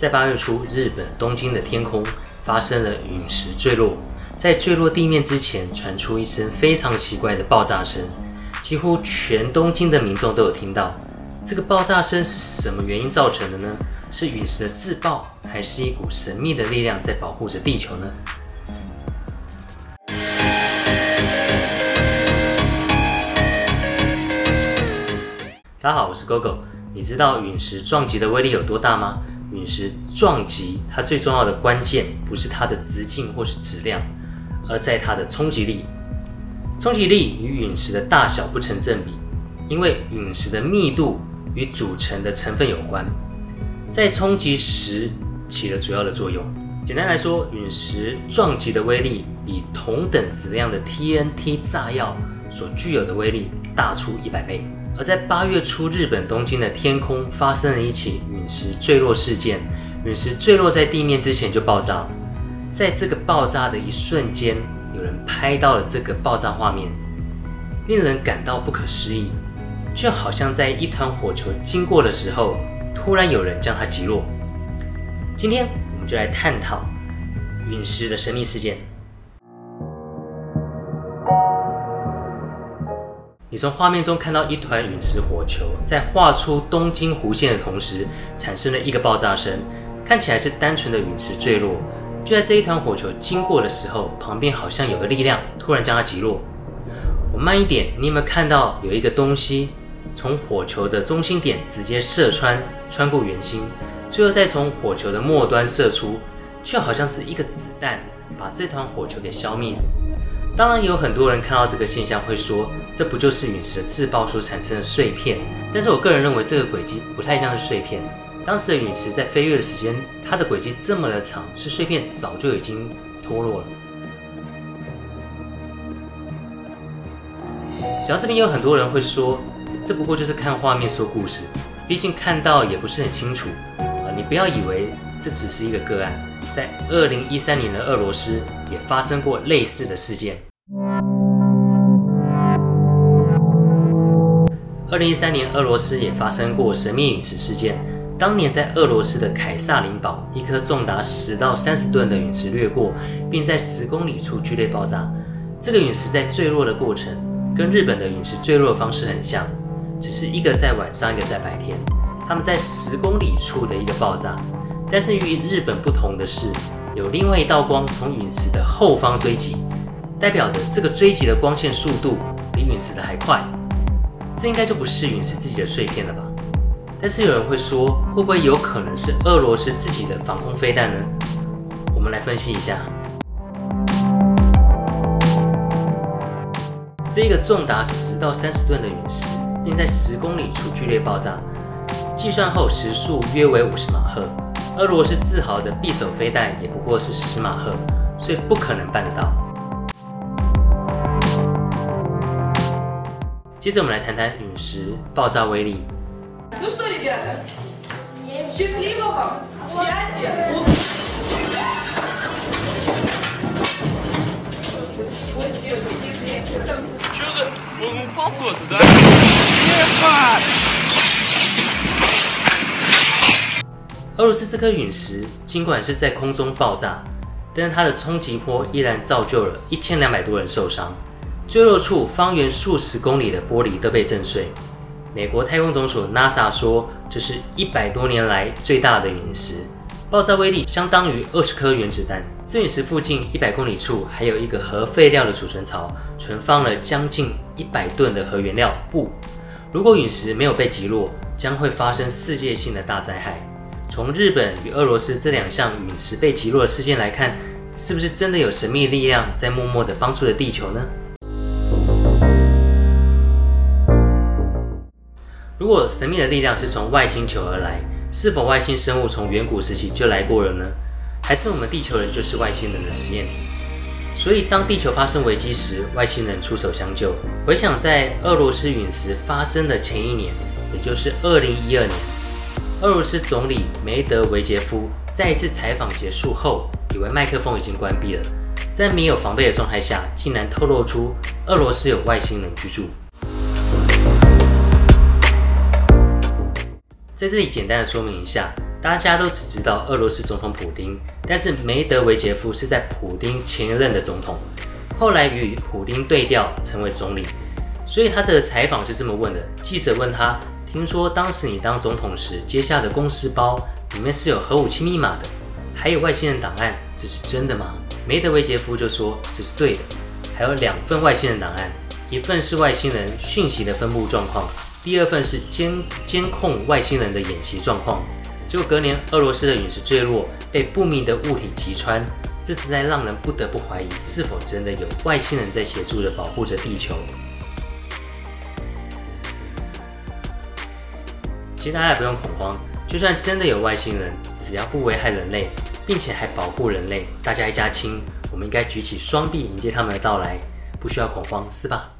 在八月初，日本东京的天空发生了陨石坠落，在坠落地面之前，传出一声非常奇怪的爆炸声，几乎全东京的民众都有听到。这个爆炸声是什么原因造成的呢？是陨石的自爆，还是一股神秘的力量在保护着地球呢？大家好，我是 GoGo。你知道陨石撞击的威力有多大吗？陨石撞击它最重要的关键不是它的直径或是质量，而在它的冲击力。冲击力与陨石的大小不成正比，因为陨石的密度与组成的成分有关，在冲击时起了主要的作用。简单来说，陨石撞击的威力比同等质量的 TNT 炸药所具有的威力大出一百倍。而在八月初，日本东京的天空发生了一起陨石坠落事件。陨石坠落在地面之前就爆炸，在这个爆炸的一瞬间，有人拍到了这个爆炸画面，令人感到不可思议，就好像在一团火球经过的时候，突然有人将它击落。今天我们就来探讨陨石的神秘事件。你从画面中看到一团陨石火球，在画出东京弧线的同时，产生了一个爆炸声，看起来是单纯的陨石坠落。就在这一团火球经过的时候，旁边好像有个力量突然将它击落。我慢一点，你有没有看到有一个东西从火球的中心点直接射穿，穿过圆心，最后再从火球的末端射出，就好像是一个子弹把这团火球给消灭。当然，有很多人看到这个现象会说，这不就是陨石的自爆所产生的碎片？但是我个人认为，这个轨迹不太像是碎片。当时的陨石在飞跃的时间，它的轨迹这么的长，是碎片早就已经脱落了。讲到这边，有很多人会说，这不过就是看画面说故事，毕竟看到也不是很清楚啊。你不要以为这只是一个个案。在二零一三年的俄罗斯也发生过类似的事件。二零一三年，俄罗斯也发生过神秘陨石事件。当年在俄罗斯的凯撒林堡，一颗重达十到三十吨的陨石掠过，并在十公里处剧烈爆炸。这个陨石在坠落的过程跟日本的陨石坠落方式很像，只是一个在晚上，一个在白天。他们在十公里处的一个爆炸。但是与日本不同的是，有另外一道光从陨石的后方追击，代表的这个追击的光线速度比陨石的还快。这应该就不是陨石自己的碎片了吧？但是有人会说，会不会有可能是俄罗斯自己的防空飞弹呢？我们来分析一下，这个重达十到三十吨的陨石，并在十公里处剧烈爆炸，计算后时速约为五十马赫。俄罗斯自豪的匕首飞弹也不过是十马赫，所以不可能办得到。接着我们来谈谈陨石爆炸威力。俄罗斯这颗陨石尽管是在空中爆炸，但是它的冲击波依然造就了一千两百多人受伤。坠落处方圆数十公里的玻璃都被震碎。美国太空总署 NASA 说，这是一百多年来最大的陨石，爆炸威力相当于二十颗原子弹。这陨石附近一百公里处还有一个核废料的储存槽，存放了将近一百吨的核原料。不，如果陨石没有被击落，将会发生世界性的大灾害。从日本与俄罗斯这两项陨石被击落的事件来看，是不是真的有神秘力量在默默的帮助着地球呢？如果神秘的力量是从外星球而来，是否外星生物从远古时期就来过了呢？还是我们地球人就是外星人的实验体？所以当地球发生危机时，外星人出手相救。回想在俄罗斯陨石发生的前一年，也就是二零一二年。俄罗斯总理梅德韦杰夫在一次采访结束后，以为麦克风已经关闭了，在没有防备的状态下，竟然透露出俄罗斯有外星人居住。在这里简单的说明一下，大家都只知道俄罗斯总统普丁，但是梅德韦杰夫是在普丁前任的总统，后来与普丁对调成为总理。所以他的采访是这么问的：记者问他，听说当时你当总统时接下的公司包里面是有核武器密码的，还有外星人档案，这是真的吗？梅德韦杰夫就说这是对的，还有两份外星人档案，一份是外星人讯息的分布状况，第二份是监监控外星人的演习状况。就隔年俄罗斯的陨石坠落，被不明的物体击穿，这实在让人不得不怀疑是否真的有外星人在协助着保护着地球。其实大家也不用恐慌，就算真的有外星人，只要不危害人类，并且还保护人类，大家一家亲，我们应该举起双臂迎接他们的到来，不需要恐慌，是吧？